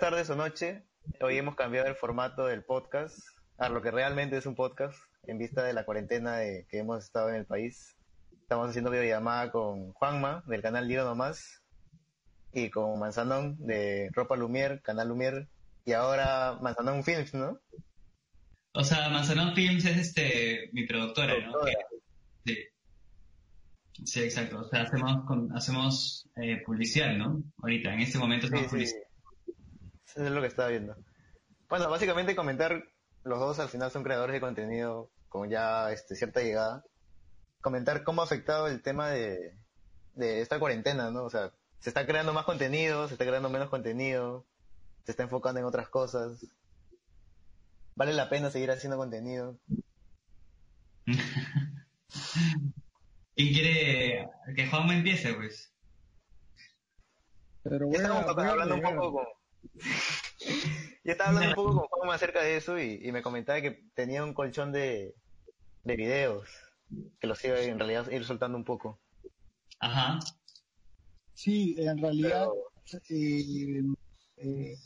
Tardes o noche. Hoy hemos cambiado el formato del podcast a lo que realmente es un podcast en vista de la cuarentena de, que hemos estado en el país. Estamos haciendo videollamada con Juanma del canal Liro Nomás y con Manzanón de Ropa Lumier, canal Lumier y ahora Manzanón Films, ¿no? O sea, Manzanón Films es este mi productora, ¿no? sí. Sí, exacto. O sea, hacemos, hacemos eh, publicidad, ¿no? Ahorita, en este momento hacemos publicidad. Eso es lo que estaba viendo. Bueno, básicamente comentar, los dos al final son creadores de contenido con ya este, cierta llegada. Comentar cómo ha afectado el tema de, de esta cuarentena, ¿no? O sea, se está creando más contenido, se está creando menos contenido, se está enfocando en otras cosas. ¿Vale la pena seguir haciendo contenido? ¿Quién quiere que Juan empiece, pues? Pero bueno, Estamos hablando un poco con, Yo estaba hablando un poco con Juan acerca de eso y, me comentaba que tenía un colchón de, de videos que los iba en realidad ir soltando un poco. Ajá. Sí, en realidad, eh, eh,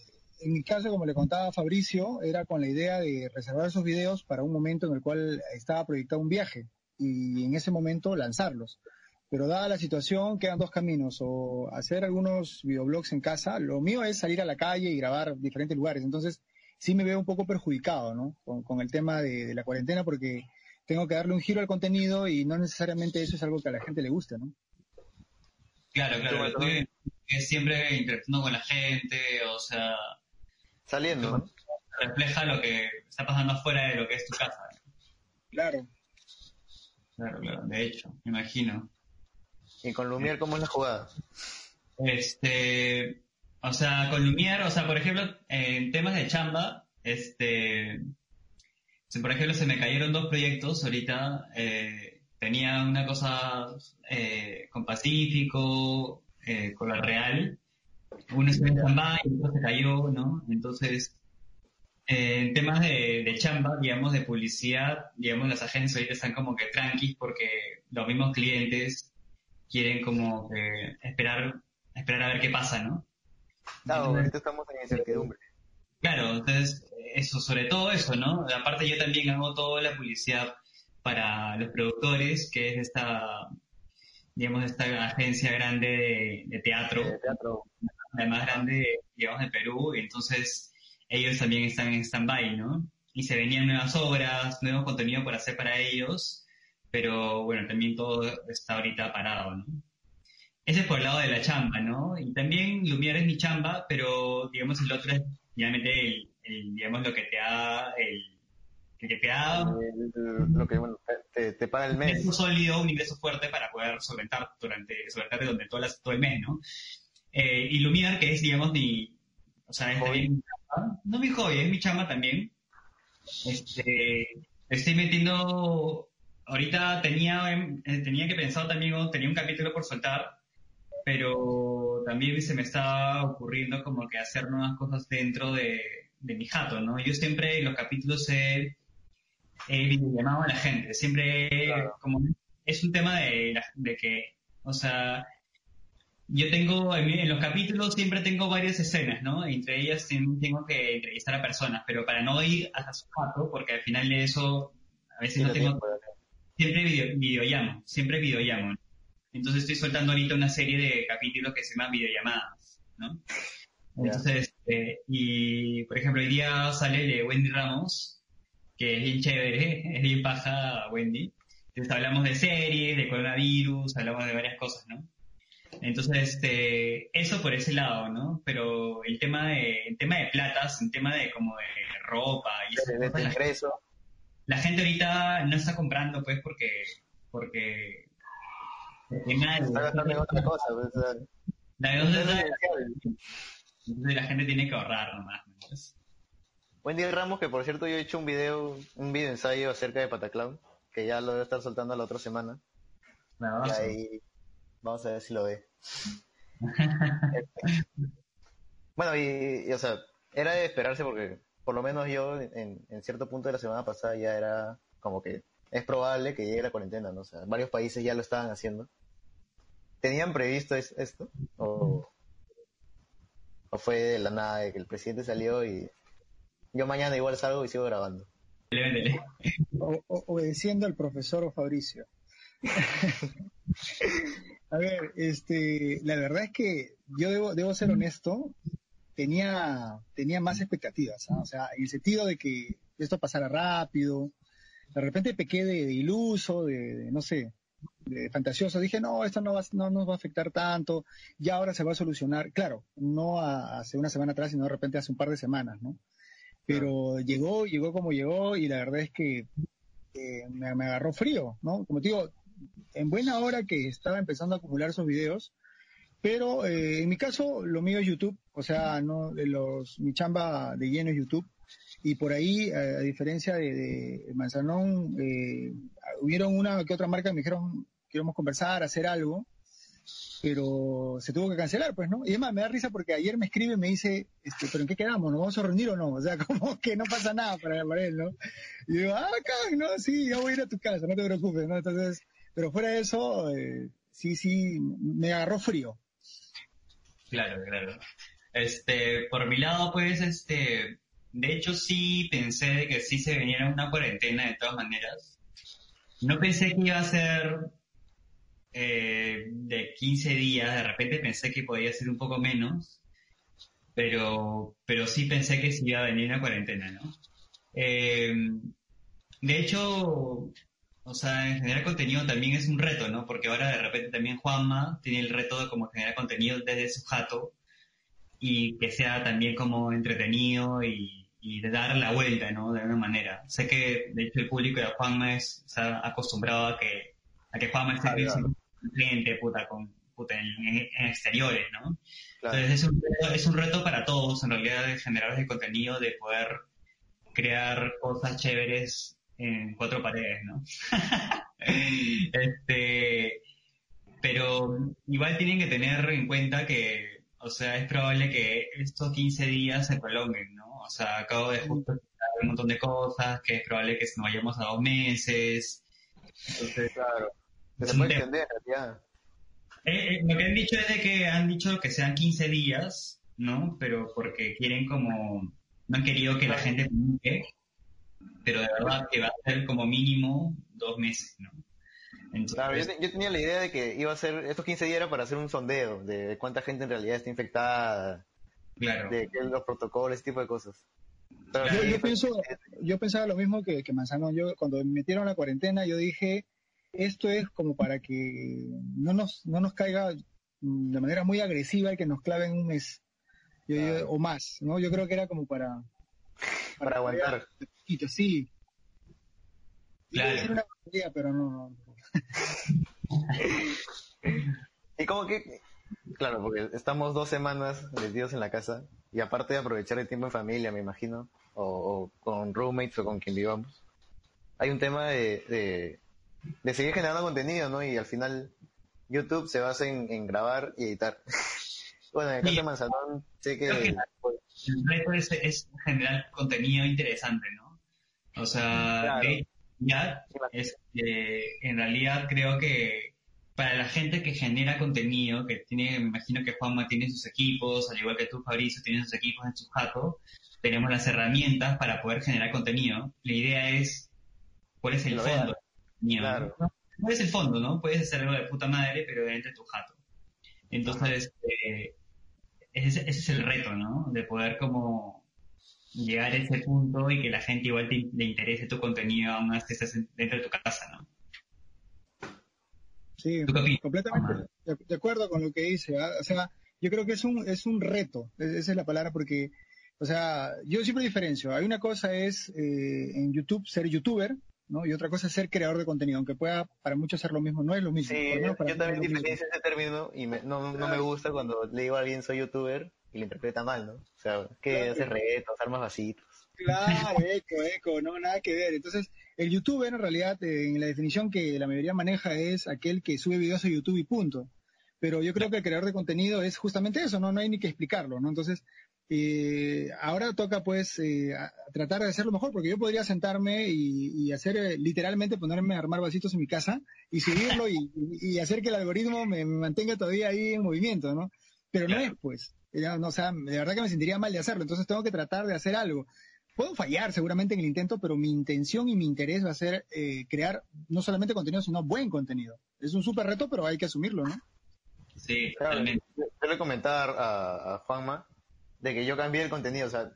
en mi caso, como le contaba Fabricio, era con la idea de reservar esos videos para un momento en el cual estaba proyectado un viaje y en ese momento lanzarlos. Pero dada la situación, quedan dos caminos, o hacer algunos videoblogs en casa, lo mío es salir a la calle y grabar diferentes lugares, entonces sí me veo un poco perjudicado, ¿no? Con, el tema de, la cuarentena, porque tengo que darle un giro al contenido y no necesariamente eso es algo que a la gente le guste, ¿no? Claro, claro, es siempre interactuando con la gente, o sea... Saliendo, ¿no? Refleja lo que está pasando afuera de lo que es tu casa. Claro. Claro, claro, de hecho, me imagino. ¿Y con Lumière cómo es la jugada? Este, o sea, con Lumière, o sea, por ejemplo, en temas de chamba, este, por ejemplo, se me cayeron dos proyectos ahorita, eh, tenía una cosa eh, con Pacífico, eh, con la Real, uno se en chamba y otro se cayó, ¿no? Entonces, en temas de, de, chamba, digamos, de publicidad, digamos, las agencias ahorita están como que tranquis porque los mismos clientes quieren como que esperar, esperar a ver qué pasa, ¿no? Claro, ahorita estamos en incertidumbre. Claro, entonces, eso, sobre todo eso, ¿no? Aparte yo también hago toda la publicidad para los productores, que es esta, digamos, esta agencia grande de, teatro, teatro, la más grande, digamos, de Perú, entonces ellos también están en stand-by, ¿no? Y se venían nuevas obras, nuevo contenido por hacer para ellos, pero bueno, también todo está ahorita parado, ¿no? Ese es por el lado de la chamba, ¿no? Y también Lumière es mi chamba, pero digamos el otro es realmente el, digamos lo que te da el, que te da lo que bueno, te, paga el mes. Un ingreso sólido, un ingreso fuerte para poder solventar durante, solventarte durante todo, todo el mes, ¿no? Eh, y Lumière, que es, digamos, mi, o sea, es también mi chamba, no mi hobby, es mi chamba también. Este, estoy metiendo ahorita tenía, em, eh, tenía que pensar también, tenía un capítulo por soltar, pero también se me estaba ocurriendo como que hacer nuevas cosas dentro de, mi jato, ¿no? Yo siempre en los capítulos he, he llamado a la gente, siempre como es un tema de, de que, o sea, yo tengo, en, los capítulos siempre tengo varias escenas, ¿no? Entre ellas tengo que entrevistar a personas, pero para no ir hasta su jato, porque al final de eso a veces no tengo siempre video, videollamo, siempre videollamo. Entonces estoy soltando ahorita una serie de capítulos que se llaman videollamadas, ¿no? Entonces, eh, y por ejemplo, hoy día sale de Wendy Ramos, que es bien chévere, es bien paja Wendy. Entonces hablamos de series, de coronavirus, hablamos de varias cosas, ¿no? Entonces, este, eso por ese lado, ¿no? Pero el tema de, el tema de platas, el tema de como de ropa y de, ingreso. La gente ahorita no está comprando, pues, porque, porque, porque nadie. Está gastando en otra cosa, pues, La, no es entonces, esencial. entonces la gente tiene que ahorrar nomás. ¿no? Pues, Wendy Ramos, que por cierto yo he hecho un video, un video ensayo acerca de Pataclown, que ya lo voy a estar soltando la otra semana. Y bravazo. ahí vamos a ver si lo ve. bueno, y, y, o sea, era de esperarse porque por lo menos yo en, en cierto punto de la semana pasada ya era como que es probable que llegue la cuarentena, ¿no? O sea, varios países ya lo estaban haciendo. ¿Tenían previsto es- esto? ¿O, ¿O fue de la nada de que el presidente salió y yo mañana igual salgo y sigo grabando? O- o- obedeciendo al profesor Fabricio. A ver, este, la verdad es que yo debo, debo ser honesto, tenía, tenía más expectativas, ¿ah? o sea, en el sentido de que esto pasara rápido, de repente pequé de, de iluso, de, de, no sé, de fantasioso, dije, no, esto no, va, no nos va a afectar tanto, ya ahora se va a solucionar, claro, no a- hace una semana atrás, sino de repente hace un par de semanas, ¿no? Pero llegó, llegó como llegó y la verdad es que eh, me, me agarró frío, ¿no? Como te digo, en buena hora que estaba empezando a acumular esos videos, pero eh, en mi caso lo mío es YouTube, o sea, no los mi chamba de lleno es YouTube y por ahí eh, a diferencia de, Manzanón eh, hubieron una que otra marca que me dijeron queremos conversar, hacer algo, pero se tuvo que cancelar, pues, ¿no? Y además me da risa porque ayer me escribe y me dice, este, ¿pero en qué quedamos? ¿Nos vamos a reunir o no? O sea, como que no pasa nada para, él, ¿no? Y digo, ah, acá, no, sí, ya voy a ir a tu casa, no te preocupes, ¿no? Entonces, pero fuera de eso, eh, sí, sí, me agarró frío. Claro, claro. Este, por mi lado, pues, este, de hecho sí pensé que sí se veniera una cuarentena de todas maneras. No pensé que iba a ser eh, de 15 días, de repente pensé que podía ser un poco menos, pero, pero sí pensé que sí iba a venir una cuarentena, ¿no? Eh, de hecho, o sea, en generar contenido también es un reto, ¿no? Porque ahora de repente también Juanma tiene el reto de como generar contenido desde su jato y que sea también como entretenido y, y de dar la vuelta, ¿no? De alguna manera. Sé que, de hecho, el público de Juanma es, o sea, acostumbrado a que, a que Juanma esté Ah, con gente, puta, con, puta, en, en- en exteriores, ¿no? Claro. Entonces es un, reto, es un reto para todos, en realidad, de generadores de contenido, de poder crear cosas chéveres en cuatro paredes, ¿no? este, pero igual tienen que tener en cuenta que, o sea, es probable que estos 15 días se prolonguen, ¿no? O sea, acabo de justo explicar un montón de cosas, que es probable que nos vayamos a dos meses. Entonces, Claro. Se puede tema. extender, ya. Eh, eh, lo que han dicho es de que han dicho que sean 15 días, ¿no? Pero porque quieren como, no han querido que la gente comunique, pero de verdad que va a ser como mínimo dos meses, ¿no? Entonces, Claro, yo, te- yo tenía la idea de que iba a ser, estos 15 días era para hacer un sondeo de cuánta gente en realidad está infectada, claro, de qué los protocolos, ese tipo de cosas. Pero Yo, yo pienso, yo pensaba lo mismo que, que Manzano. Yo cuando me metieron la cuarentena, yo dije, esto es como para que no nos, no nos caiga de manera muy agresiva y que nos claven un mes Yo- Claro. o más, ¿no? Yo creo que era como para... para aguantar. Poquito, sí. Claro. una grosería, pero no, no. Y como que, claro, porque estamos dos semanas metidos en la casa y aparte de aprovechar el tiempo en familia, me imagino, o, o con roommates o con quien vivamos, hay un tema de, de, de seguir generando contenido, ¿no? Y al final YouTube se basa en, en grabar y editar. bueno, en el caso Sí. de Manzanón, sé que- el reto es, es generar contenido interesante, ¿no? O sea, Claro. de- ya, es, que en realidad creo que para la gente que genera contenido, que tiene, me imagino que Juanma tiene sus equipos, al igual que tú, Fabricio, tienes sus equipos en su jato, tenemos las herramientas para poder generar contenido. La idea es, ¿cuál es el Lo fondo? Claro. ¿no? ¿Cuál es el fondo, no? Puedes hacer algo de puta madre, pero dentro de tu jato. Entonces, eh, ese, ese es el reto, ¿no? De poder como llegar a ese punto y que la gente igual te, le interese tu contenido aún más que estés en- dentro de tu casa, ¿no? Sí, completamente de, de acuerdo con lo que dice. ¿ah? O sea, yo creo que es un, es un reto, es- esa es la palabra, porque O sea, yo siempre diferencio. Hay una cosa es eh, en YouTube ser youtuber, ¿no? Y otra cosa es ser creador de contenido, aunque pueda para muchos ser lo mismo, no es lo mismo. Sí, yo, también diferencio ese término y no, no, me gusta cuando le digo a alguien soy youtuber y lo interpreta mal, ¿no? O sea, que hace retos, armas vasitos. Claro, eco, eco, no, nada que ver. Entonces, el youtuber en realidad, en la definición que la mayoría maneja es aquel que sube videos a YouTube y punto. Pero yo creo que el creador de contenido es justamente eso, ¿no? No hay ni que explicarlo, ¿no? Entonces, eh, ahora toca pues eh, tratar de hacerlo mejor, porque yo podría sentarme y, hacer, eh, literalmente ponerme a armar vasitos en mi casa y subirlo y, hacer que el algoritmo me, mantenga todavía ahí en movimiento, ¿no? Pero no es pues, no, o sea, de verdad que me sentiría mal de hacerlo, entonces tengo que tratar de hacer algo. Puedo fallar seguramente en el intento, pero mi intención y mi interés va a ser eh, crear no solamente contenido, sino buen contenido. Es un súper reto, pero hay que asumirlo, ¿no? Sí, totalmente. Yo le comentar a, a Juanma de que yo cambie el contenido, o sea,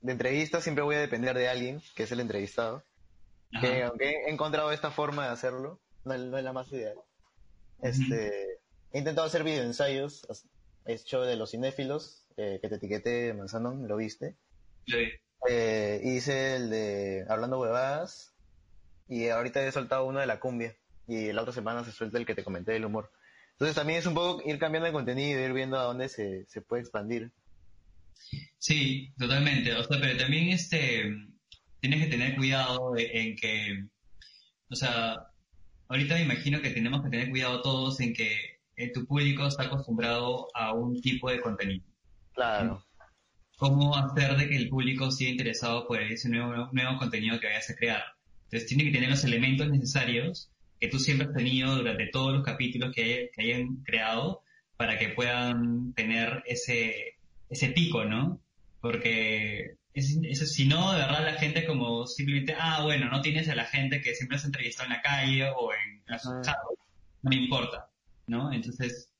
de entrevistas siempre voy a depender de alguien, que es el entrevistado, que aunque he encontrado esta forma de hacerlo, no, es la más ideal. Este, he intentado hacer videoensayos, he hecho de los cinéfilos, eh, que te etiqueté, Manzano, ¿lo viste? Sí. Eh, hice el de Hablando Huevadas y ahorita he soltado uno de la cumbia y la otra semana se suelta el que te comenté del humor. Entonces también es un poco ir cambiando el contenido, ir viendo a dónde se, se puede expandir. Sí, totalmente. O sea, pero también este tienes que tener cuidado en que, o sea, ahorita me imagino que tenemos que tener cuidado todos en que eh, tu público está acostumbrado a un tipo de contenido. Claro cómo hacer de que el público siga interesado por ese nuevo, nuevo contenido que vayas a crear. Entonces tiene que tener los elementos necesarios que tú siempre has tenido durante todos los capítulos que, hayan creado para que puedan tener ese, ese pico, ¿no? Porque eso, si no, de verdad la gente como simplemente, ah, bueno, no tienes a la gente que siempre has entrevistado en la calle o en las ah. no me importa, ¿no? Entonces,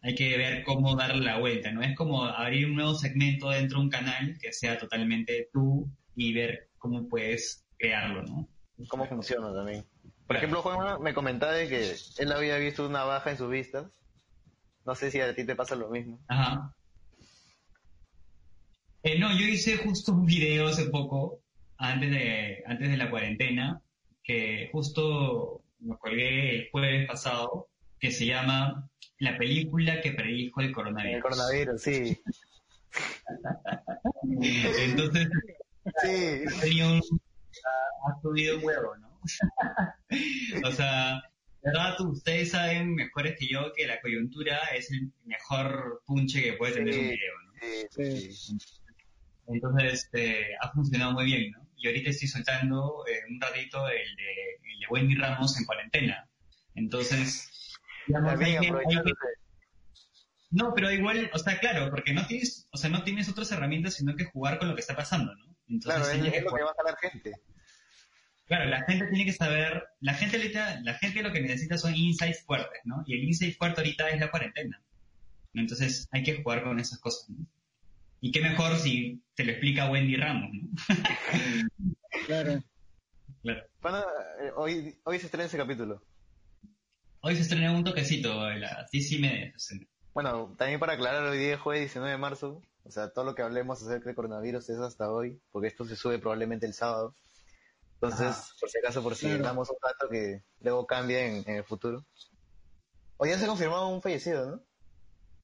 hay que ver cómo darle la vuelta, ¿no? Es como abrir un nuevo segmento dentro de un canal que sea totalmente tú y ver cómo puedes crearlo, ¿no? Cómo funciona también. Por ejemplo, Juan me comentaba de que él había visto una baja en sus vistas. No sé si a ti te pasa lo mismo. Ajá. Eh, no, yo hice justo un video hace poco, antes de, antes de la cuarentena, que justo me colgué el jueves pasado, que se llama la película que predijo el coronavirus. El coronavirus, sí. Entonces, sí. un, ha subido un huevo, ¿no? o sea, verdad, ustedes saben mejores que yo que la coyuntura es el mejor punche que puede tener un video, ¿no? Sí, sí. Entonces, este, ha funcionado muy bien, ¿no? Y ahorita estoy soltando eh, un ratito el de, el de Wendy Ramos en cuarentena. Entonces, no, pero igual, o sea, claro, porque no tienes, o sea, no tienes otras herramientas sino que jugar con lo que está pasando, ¿no? claro, es, lo que va a la gente. Claro, la gente tiene que saber, la gente, la gente lo que necesita son insights fuertes, ¿no? Y el insight fuerte ahorita es la cuarentena. Entonces hay que jugar con esas cosas, ¿no? Y qué mejor si te lo explica Wendy Ramos, ¿no? claro. claro. Eh, hoy, hoy se estrena ese capítulo. Hoy se estrenó un toquecito la sí me Bueno, también para aclarar, hoy día es jueves 19 de marzo. O sea, todo lo que hablemos acerca del coronavirus es hasta hoy, porque esto se sube probablemente el sábado. Entonces, ah. por si acaso, por si damos un dato que luego cambie en, el futuro. Hoy ya se confirmó un fallecido, ¿no?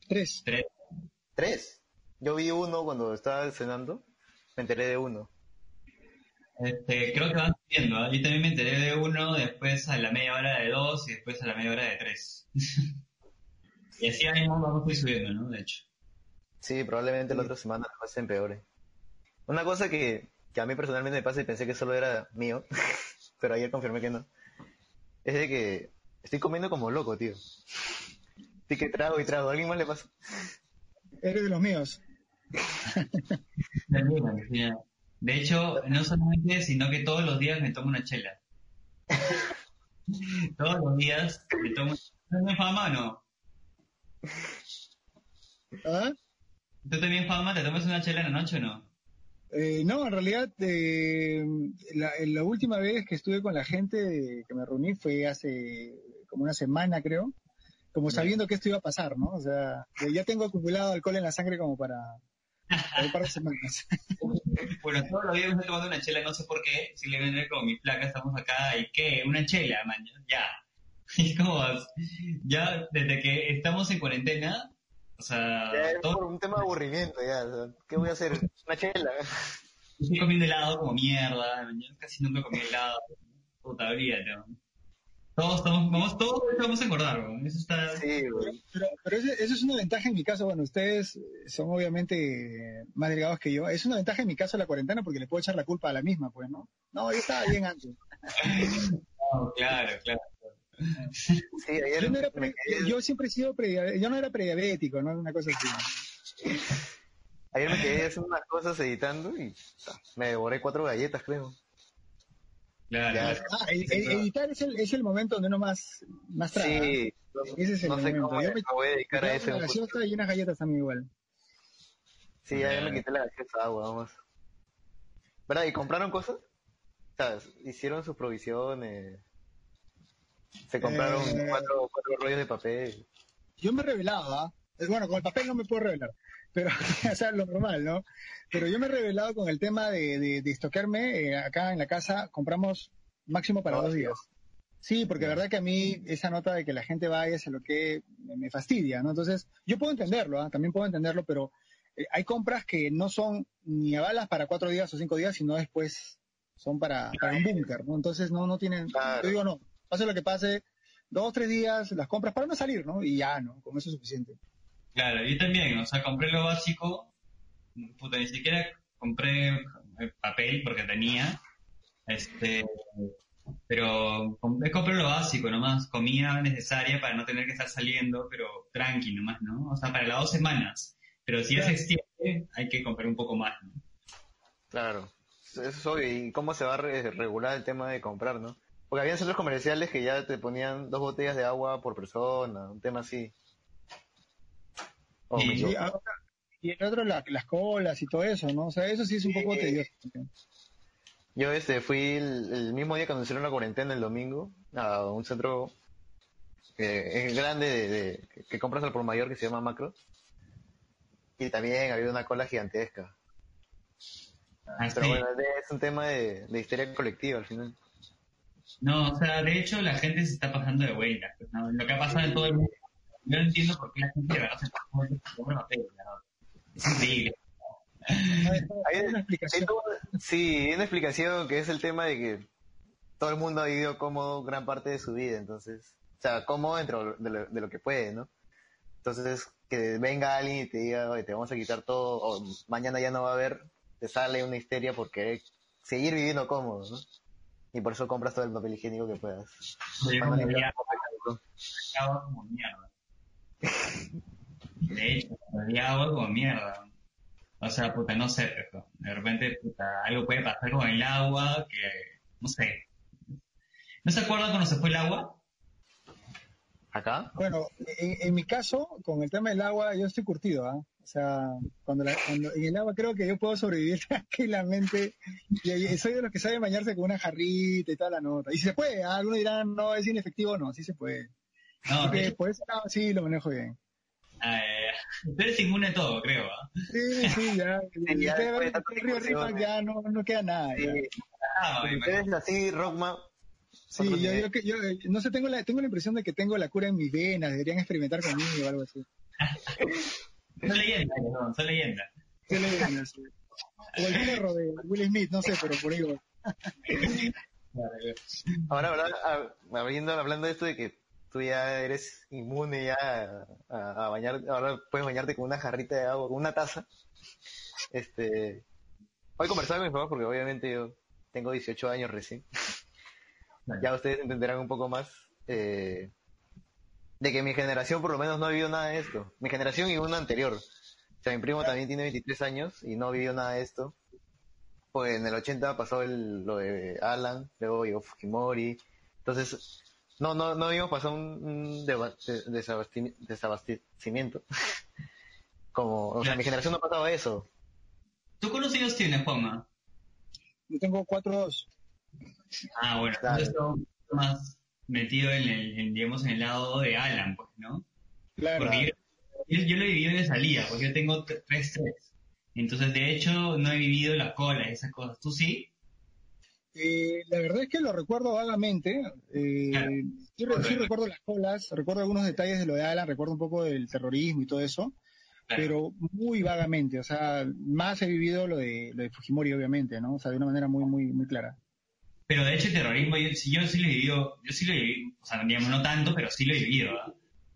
Tres. Tres. ¿Tres? Yo vi uno cuando estaba cenando, me enteré de uno. Este, creo que van subiendo. ¿eh? Yo también me enteré de uno, después a la media hora de dos y después a la media hora de tres. y así mismo vamos a ir subiendo, ¿no? De hecho. Sí, probablemente la otra semana las cosas empeore. Una cosa que, que a mí personalmente me pasa y pensé que solo era mío, pero ayer confirmé que no, es de que estoy comiendo como loco, tío. Así que trago y trago. ¿A alguien más le pasa? Eres de los míos. De hecho, no solamente, sino que todos los días me tomo una chela. todos los días me tomo. ¿Tú fama o no? ¿Ah? ¿Tú también fama? ¿Te tomas una chela en la noche o no? Eh, no, en realidad, eh, la, la, última vez que estuve con la gente que me reuní fue hace como una semana, creo, como sabiendo que esto iba a pasar, ¿no? O sea, ya tengo acumulado alcohol en la sangre como para un par de semanas. bueno, todos los días me estoy tomando una chela, no sé por qué, si le venden como mi placa, estamos acá, ¿y qué? Una chela, man, ya. Y como, ya desde que estamos en cuarentena, o sea... Ya es por un tema de aburrimiento, ya. o sea, ¿Qué voy a hacer? Una chela. Estoy comiendo helado como mierda, man, casi nunca comí helado. Puta, olvídate, man. Todos estamos, vamos, todos vamos a engordar. Eso está... Sí, güey. Pero, pero ese- eso es una ventaja en mi caso. Bueno, ustedes son obviamente más delgados que yo. Es una ventaja en mi caso la cuarentena porque le puedo echar la culpa a la misma, pues, ¿no? No, yo estaba bien antes. No, claro, claro. Sí, ayer Yo, no era me pre- quedé, yo siempre he sido prediabético, yo no era prediabético, ¿no? Una cosa así. ayer me quedé haciendo unas cosas editando y me devoré cuatro galletas, creo. Claro. Ya, Ah, e- e- editar es el, es el momento donde uno más, más traga. Sí, Ese es el no sé momento. cómo Yo me, voy a dedicar a eso. una gaseosa y unas galletas también igual. Sí, ya me quité la gaseosa agua, vamos. ¿Verdad? ¿Y compraron cosas? O sea, hicieron sus provisiones. Se compraron Eh. cuatro, cuatro rollos de papel. Yo me revelaba, eh, bueno, con el papel no me puedo revelar, pero, o sea, lo normal, ¿no? Pero yo me he revelado con el tema de, de, de estoquearme, eh, acá en la casa compramos máximo para dos días. Sí, porque la verdad que a mí esa nota de que la gente vaya se lo que me, fastidia, ¿no? Entonces, yo puedo entenderlo, ¿ah? también puedo entenderlo, pero eh, hay compras que no son ni a balas para cuatro días o cinco días, sino después son para, para un búnker, ¿no? Entonces no, no tienen, Claro. yo digo no, pase lo que pase, dos, tres días las compras para no salir, ¿no? Y ya, ¿no? Con eso es suficiente. Claro, yo también, o sea, compré lo básico, puta, ni siquiera compré eh, papel porque tenía, este, pero compré, compré lo básico nomás, comida necesaria para no tener que estar saliendo, pero tranqui nomás, ¿no? O sea, para las dos semanas, pero si ya se extiende, hay que comprar un poco más, ¿no? Claro. Eso es obvio. ¿Y cómo se va a re- regular el tema de comprar, no? Porque habían centros comerciales que ya te ponían dos botellas de agua por persona, un tema así. Oh, Y, equivoco. ahora- y el otro, la- las colas y todo eso, ¿no? O sea, eso sí es un poco Sí. tedioso. Yo este fui el, el mismo día que anunciaron la cuarentena el domingo a un centro que es grande de, de- que- compras al por mayor que se llama Macro y también había una cola gigantesca. Así. Pero bueno, es un tema de, de histeria colectiva al final. No, o sea, de hecho la gente se está pasando de vuelta, pues, ¿no? Lo que ha pasado en todo el mundo. Yo no entiendo por qué la gente de verdad se ¿no? Es increíble. Hay una explicación. sí, hay una explicación que es el tema de que todo el mundo ha vivido cómodo gran parte de su vida, entonces, o sea, cómodo dentro de lo, de lo que puede, ¿no? Entonces, que venga alguien y te diga, oye, te vamos a quitar todo, o mañana ya no va a haber, te sale una histeria por querer seguir viviendo cómodo, ¿no? Y por eso compras todo el papel higiénico que puedas. Agua como mierda. De hecho, odiaba agua como mierda. O sea, puta, no sé, pero de repente, puta, algo puede pasar con el agua que, no sé. ¿No se acuerdan cuando se fue el agua? ¿Acá? Bueno, en, en mi caso, con el tema del agua, yo estoy curtido, ¿ah? O sea, cuando, la- cuando en el agua creo que yo puedo sobrevivir tranquilamente. Y, y soy de los que saben bañarse con una jarrita y toda la nota. Y si se puede, ¿ah? algunos dirán, no, es inefectivo, no, sí se puede. No, Así que por lado sí lo manejo bien. eh, tú eres inmune a todo, creo, ¿ah? Sí, sí, ya. Sí, ya Ustedes ven río discusiones. ya no, no queda nada. Sí, Ah, ustedes así, Rockman, Sí, yo, yo, que- yo, eh, no sé, tengo la, tengo la impresión de que tengo la cura en mis venas, deberían experimentar conmigo o algo así. Son leyendas, no, son leyendas. ¿Qué le ven? Así. O el perro de Will Smith, no sé, pero por ahí va. Ahora, ahora, hab- habiendo, hablando de esto de que tú ya eres inmune ya a, a- a bañar, ahora puedes bañarte con una jarrita de agua, con una taza. Este, hoy conversaba con mis papás porque obviamente yo tengo 18 años recién. Ya ustedes entenderán un poco más eh, de que mi generación por lo menos no ha vivido nada de esto. Mi generación y una anterior. O sea, mi primo también tiene 23 años y no vivió nada de esto. Pues en el 80 pasó el, lo de Alan, luego llegó Fujimori. Entonces, no, no, no habíamos pasado un, desabastecimiento. Como, o sea, mi generación no ha pasado eso. ¿Tú cuántos años tienes, Juanma? Yo tengo cuatro dos. Ah, bueno, Claro. entonces más metido en el, en, digamos, en el lado de Alan, pues, ¿no? Claro. Porque yo, yo, yo lo he vivido de salida, porque yo tengo 3-3. Entonces, de hecho, no he vivido la cola y esas cosas. ¿Tú sí? Eh, la verdad es que lo recuerdo vagamente. Eh, sí, recuerdo las colas, recuerdo algunos detalles de lo de Alan, recuerdo un poco del terrorismo y todo eso, pero muy vagamente. O sea, más he vivido lo de, lo de Fujimori, obviamente, ¿no? O sea, de una manera muy, muy, muy clara. Pero de hecho el terrorismo, yo, yo sí lo he vivido, yo sí lo he vivido, o sea, digamos, no tanto, pero sí lo he vivido,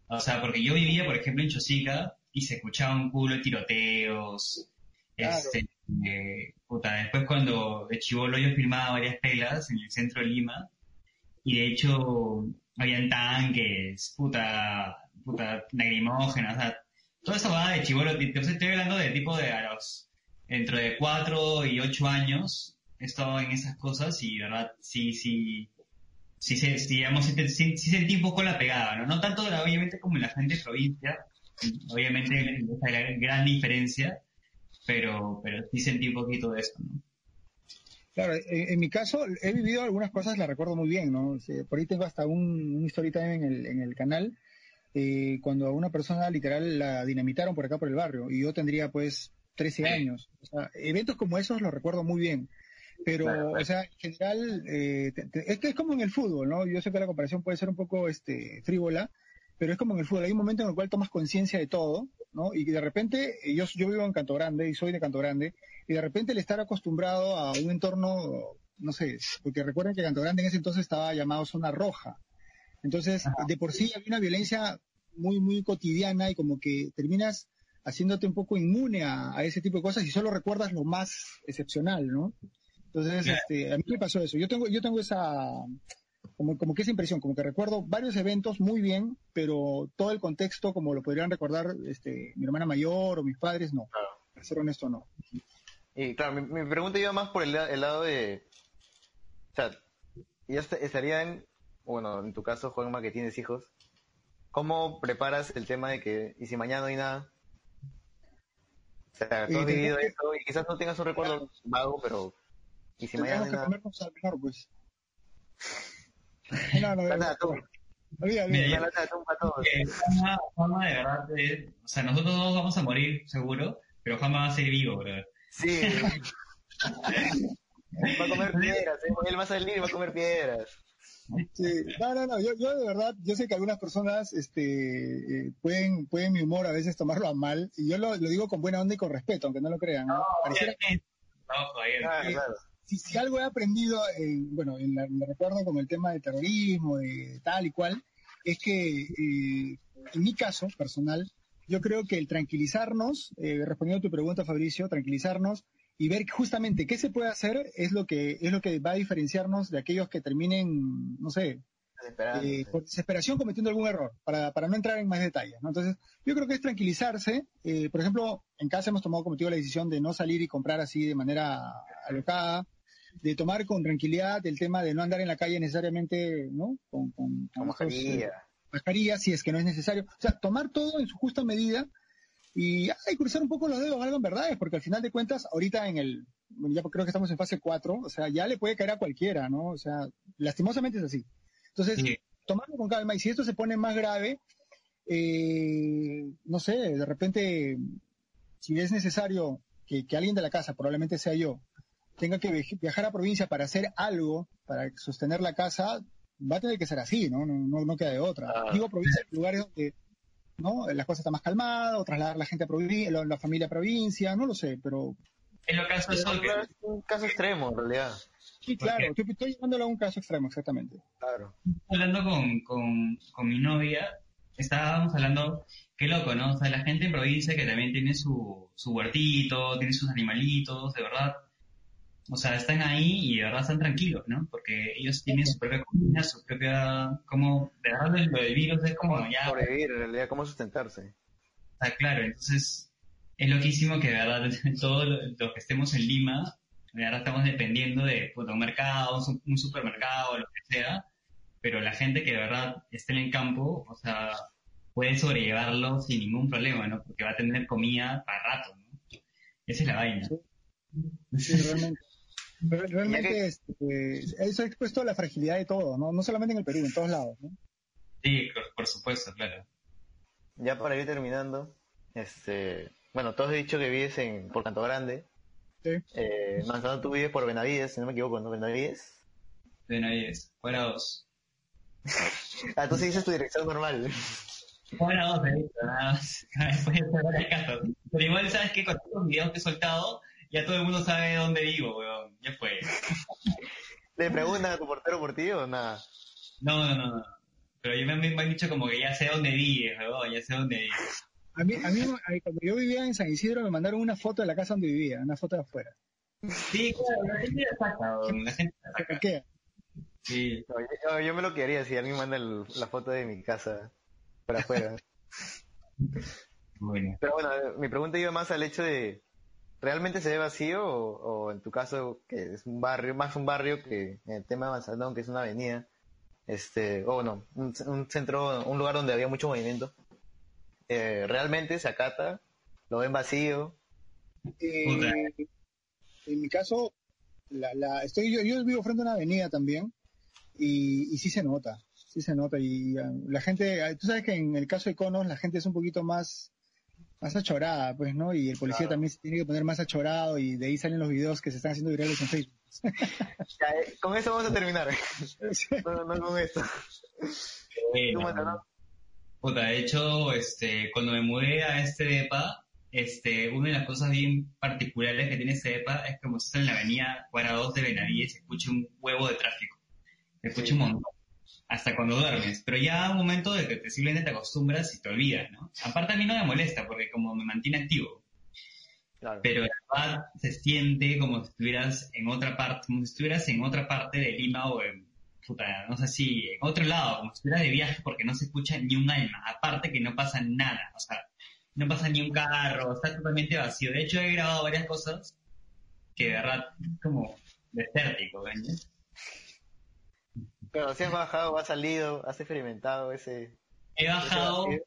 O sea, porque yo vivía, por ejemplo, en Chosica y se escuchaba un culo de tiroteos, este, eh, puta, después cuando de Chivolo yo filmaba varias pelas en el centro de Lima, y de hecho habían tanques, puta, puta, lagrimógenas, o sea, toda esa va de Chivolo, estoy hablando de tipo de a los, dentro de cuatro y ocho años, he estado en esas cosas y, verdad, sí, sí, sí, sí, digamos, sí, sentí un poco la pegada, ¿no? No tanto, obviamente, como en la gente de provincia, obviamente, esa gran diferencia, pero, pero sí sentí un poquito de eso, ¿no? Claro, en, mi caso he vivido algunas cosas, las recuerdo muy bien, ¿no? Por ahí tengo hasta un, un story time en el, en el canal, eh, cuando a una persona literal la dinamitaron por acá por el barrio, y yo tendría pues 13 años. O sea, eventos como esos los recuerdo muy bien. Pero, o sea, en general, eh, es que es como en el fútbol, ¿no? Yo sé que la comparación puede ser un poco este, frívola, pero es como en el fútbol. Hay un momento en el cual tomas conciencia de todo, ¿no? Y de repente, yo, yo vivo en Canto Grande y soy de Canto Grande, y de repente el estar acostumbrado a un entorno, no sé, porque recuerden que Canto Grande en ese entonces estaba llamado zona roja. Entonces, de por sí había una violencia muy, muy cotidiana y como que terminas haciéndote un poco inmune a, a ese tipo de cosas y solo recuerdas lo más excepcional, ¿no? Entonces, este, a mí me pasó eso. Yo tengo, yo tengo esa, como, como que esa impresión, como que recuerdo varios eventos muy bien, pero todo el contexto, como lo podrían recordar este, mi hermana mayor o mis padres, no. Para ser honesto, no. Y claro, mi, pregunta iba más por el, lado de, o sea, ya estarían, bueno, en tu caso, Juanma, que tienes hijos, ¿cómo preparas el tema de que, y si mañana no hay nada? O sea, tú has vivido eso y quizás no tengas un recuerdo vago, pero y si mañana que comernos al pues. no, no, no. Mira, mira, Jama, Jama, de verdad, eh, o sea, nosotros dos vamos a morir, seguro, pero Jama va a ser vivo, bro. Sí. va a comer piedras, ¿eh? él va a salir y va a comer piedras. Sí. No, no, no, yo, yo de verdad, yo sé que algunas personas este, eh, pueden, pueden mi humor a veces tomarlo a mal, y yo lo, lo digo con buena onda y con respeto, aunque no lo crean. ¿no? Pareciera... no, claro, claro si, algo he aprendido, bueno, en la, recuerdo como el tema de terrorismo, de tal y cual, es que eh, en mi caso personal, yo creo que el tranquilizarnos, eh, respondiendo a tu pregunta, Fabricio, tranquilizarnos y ver justamente qué se puede hacer es lo que es lo que va a diferenciarnos de aquellos que terminen, no sé, eh, por desesperación cometiendo algún error, para, para no entrar en más detalles. ¿no? Entonces, yo creo que es tranquilizarse. Eh, por ejemplo, en casa hemos tomado cometido la decisión de no salir y comprar así de manera alocada, de tomar con tranquilidad el tema de no andar en la calle necesariamente, ¿no? Con, con, mascarilla. mascarilla, si es que no es necesario. O sea, tomar todo en su justa medida y ay, cruzar un poco los dedos, algo en verdad, porque al final de cuentas, ahorita en el, ya creo que estamos en fase 4, o sea, ya le puede caer a cualquiera, ¿no? O sea, lastimosamente es así. Entonces, tomarlo con calma y si esto se pone más grave, eh, no sé, de repente, si es necesario que, que alguien de la casa, probablemente sea yo, tenga que viajar a provincia para hacer algo, para sostener la casa, va a tener que ser así, ¿no? No, no, queda de otra. Ah. Digo provincia, lugares donde ¿no? las cosas están más calmadas, o trasladar la gente a provincia, la, familia a provincia, no lo sé, pero... En lo caso es un caso extremo, en realidad. Sí, claro, estoy, estoy, llevándolo a un caso extremo, exactamente. Claro. Hablando con, con, con mi novia, estábamos hablando, qué loco, ¿no? O sea, la gente en provincia que también tiene su, su huertito, tiene sus animalitos, de verdad, o sea, están ahí y de verdad están tranquilos, ¿no? Porque ellos tienen su propia comida, su propia, como, de verdad lo del virus es como ya... Sobrevivir, en realidad, cómo sustentarse. Está claro, entonces es loquísimo que de verdad todos los que estemos en Lima, de verdad estamos dependiendo de un mercado, un supermercado, lo que sea, pero la gente que de verdad esté en el campo, o sea, puede sobrellevarlo sin ningún problema, ¿no? Porque va a tener comida para rato, ¿no? Esa es la vaina. Sí, realmente. Realmente este, eso ha expuesto a la fragilidad de todo, ¿no? No solamente en el Perú, en todos lados, ¿no? Sí, por supuesto, claro. Ya para ir terminando, este, bueno, tú has dicho que vives en, por Canto Grande. Sí. Eh, Manzano, tú vives por Benavides, si no me equivoco, ¿no? Benavides. Benavides, fuera dos. Ah, tú sí dices tu dirección normal. Fuera dos, eh, nada más. De. Pero igual, ¿sabes qué? Con estos videos que he soltado, ya todo el mundo sabe dónde vivo, weón. Ya fue. ¿Le preguntan a tu portero por ti o nada? No, no, no, no. Pero yo me, me han dicho como que ya sé dónde vives, weón, ya sé dónde vives. A mí, a mí, cuando yo vivía en San Isidro, me mandaron una foto de la casa donde vivía, una foto de afuera. Sí, claro, la gente la saca, weón, la gente la ¿Por saca. qué? Sí. No, yo, yo me lo quería si alguien manda el- la foto de mi casa para afuera. Bueno. Pero bueno, mi pregunta iba más al hecho de, ¿realmente se ve vacío o, o en tu caso, que es un barrio, más un barrio que en el tema de Manzanón, que es una avenida, este, o no, un, centro, un lugar donde había mucho movimiento, eh, ¿realmente se acata? ¿Lo ven vacío? Eh, en mi caso, la, la, estoy, yo, yo vivo frente a una avenida también y, y sí se nota, sí se nota. Y ah, la gente, ah, tú sabes que en el caso de Conos la gente es un poquito más, más achorada, pues, ¿no? Y el policía Claro. también se tiene que poner más achorado y de ahí salen los videos que se están haciendo virales en Facebook. Ya, eh, con eso vamos a terminar. no, no con esto. Bueno, Tú, Manzanón. Puta, de hecho, este, cuando me mudé a este depa, este, una de las cosas bien particulares que tiene este depa es que como estás en la avenida Cuadra 2 de Benavides, se escucha un huevo de tráfico. Se escucha un montón. Hasta cuando duermes. Pero ya un momento de que te simplemente te acostumbras y te olvidas, ¿no? Aparte a mí no me molesta porque como me mantiene activo. Claro. Pero la verdad se siente como si estuvieras en otra parte, como si estuvieras en otra parte de Lima o en, puta, no sé si, en otro lado, como si estuvieras de viaje porque no se escucha ni un alma, aparte que no pasa nada, o sea, no pasa ni un carro, está totalmente vacío. De hecho he grabado varias cosas que de verdad es como desértico, ¿ves? Pero si has bajado, has salido, has experimentado ese... He bajado, ese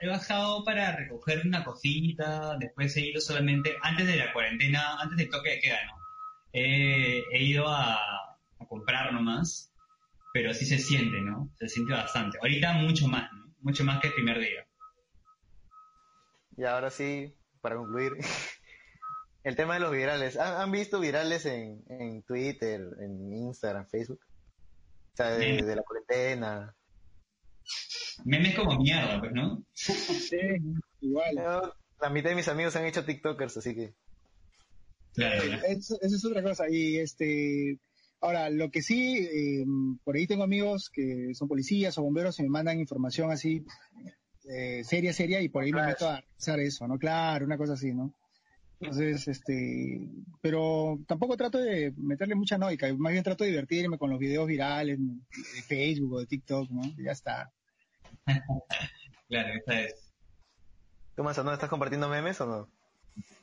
he bajado para recoger una cosita, después he ido solamente, antes de la cuarentena, antes del toque de queda, ¿no? He, he ido a, a comprar nomás, pero sí se siente, ¿no? Se siente bastante. Ahorita mucho más, ¿no? Mucho más que el primer día. Y ahora sí, para concluir, el tema de los virales. ¿Han, han visto virales en, en Twitter, en Instagram, Facebook? O sea, de, la cuarentena. Memes como mierda, pues, ¿no? Sí, igual. Yo- la mitad de mis amigos se han hecho TikTokers, así que... Claro, claro. Eso, eso es otra cosa. Y este, ahora, lo que sí, eh, por ahí tengo amigos que son policías o bomberos y me mandan información así, eh, seria, seria, y por ahí me meto a revisar eso, ¿no? Claro, una cosa así, ¿no? Entonces, este, pero tampoco trato de meterle mucha noica, más bien trato de divertirme con los videos virales de Facebook o de TikTok, ¿no? Y ya está. Claro, esa es. ¿Tú, Manzano, estás compartiendo memes o no?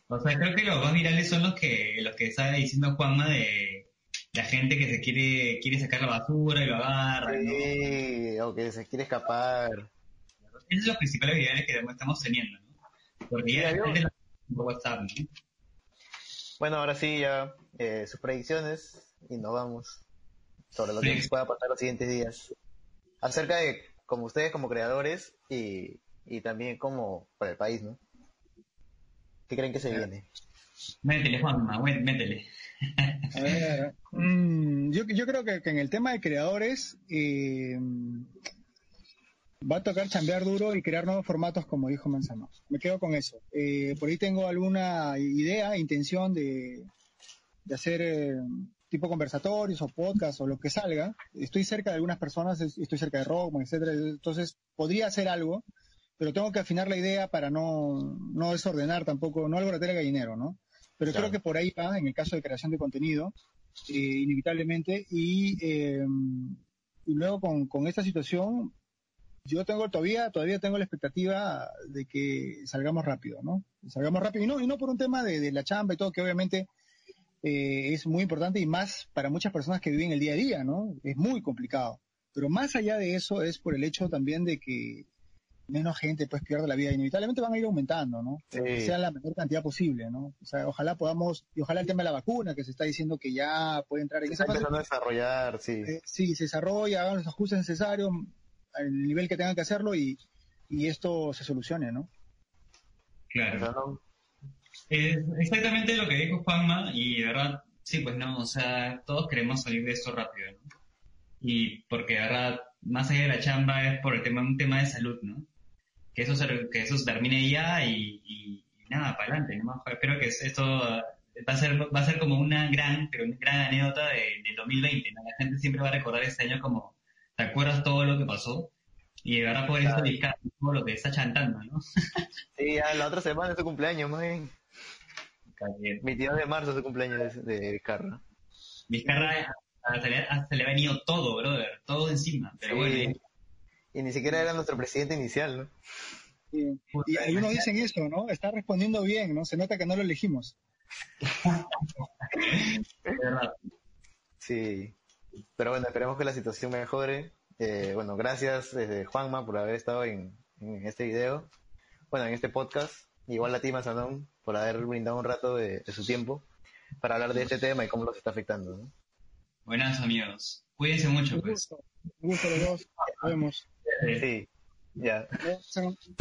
O sea, creo que los más virales son los que, los que estaba diciendo Juanma de la gente que se quiere, quiere sacar la basura y lo agarra, ¿no? Sí, o que se quiere escapar. Esos son los principales virales que estamos teniendo, ¿no? Porque ya la gente por WhatsApp, ¿no? Bueno, ahora sí, ya eh, sus predicciones y nos vamos sobre lo Sí. que pueda pasar los siguientes días. Acerca de como ustedes como creadores y, y también como para el país, ¿no? ¿Qué creen que se viene? Métele, Juanma, güey, métele. A ver, mm, yo, yo creo que, que en el tema de creadores eh, va a tocar chambear duro y crear nuevos formatos, como dijo Manzano. Me quedo con eso. Eh, por ahí tengo alguna idea, intención de, de hacer eh, tipo conversatorios o podcast o lo que salga. Estoy cerca de algunas personas, es- estoy cerca de Rockman, etcétera. Entonces podría hacer algo, pero tengo que afinar la idea para no, no desordenar tampoco, no alborotar el gallinero, ¿no? Pero Claro. creo que por ahí va, en el caso de creación de contenido, eh, inevitablemente. Y, eh, y luego con, con esta situación, yo tengo todavía, todavía tengo la expectativa de que salgamos rápido, ¿no? Salgamos rápido y no, y no por un tema de, de la chamba y todo, que obviamente eh, es muy importante y más para muchas personas que viven el día a día, ¿no? Es muy complicado. Pero más allá de eso es por el hecho también de que menos gente pues pierde la vida. Inevitablemente van a ir aumentando, ¿no? Sí. Que sea la menor cantidad posible, ¿no? O sea, ojalá podamos, y ojalá el tema de la vacuna, que se está diciendo que ya puede entrar en esa Está fase, empezando a desarrollar, sí. eh, sí, se desarrolla, hagan los ajustes necesarios al nivel que tengan que hacerlo y, y esto se solucione, ¿no? Claro. Es exactamente lo que dijo Juanma y de verdad, sí, pues no, o sea, todos queremos salir de esto rápido, ¿no? Y porque de verdad, más allá de la chamba es por el tema, un tema de salud, ¿no? Que eso, que eso termine ya y, nada, para adelante, ¿no? Espero que esto va a ser, va a ser como una gran, pero una gran anécdota de, del 2020, ¿no? La gente siempre va a recordar este año como, ¿te acuerdas todo lo que pasó? Y de verdad poder claro. todo lo que está chantando, ¿no? sí, ya la otra semana es su cumpleaños, más bien. 22 de marzo es su cumpleaños de, de Vizcarra. Vizcarra se le, se le ha venido todo, brother, todo encima, pero bueno. Y ni siquiera era nuestro presidente inicial, ¿no? Sí. Y algunos dicen eso, ¿no? Está respondiendo bien, ¿no? Se nota que no lo elegimos. sí. Pero bueno, esperemos que la situación mejore. Eh, bueno, gracias desde Juanma por haber estado en, en, este video, bueno, en este podcast. Igual a ti, Mazanón, por haber brindado un rato de, de, su tiempo para hablar de este tema y cómo los está afectando. ¿no? Buenas amigos. Cuídense mucho, Un pues. gusto. Un gusto los dos. Nos vemos. Sí, ya. Nos vemos.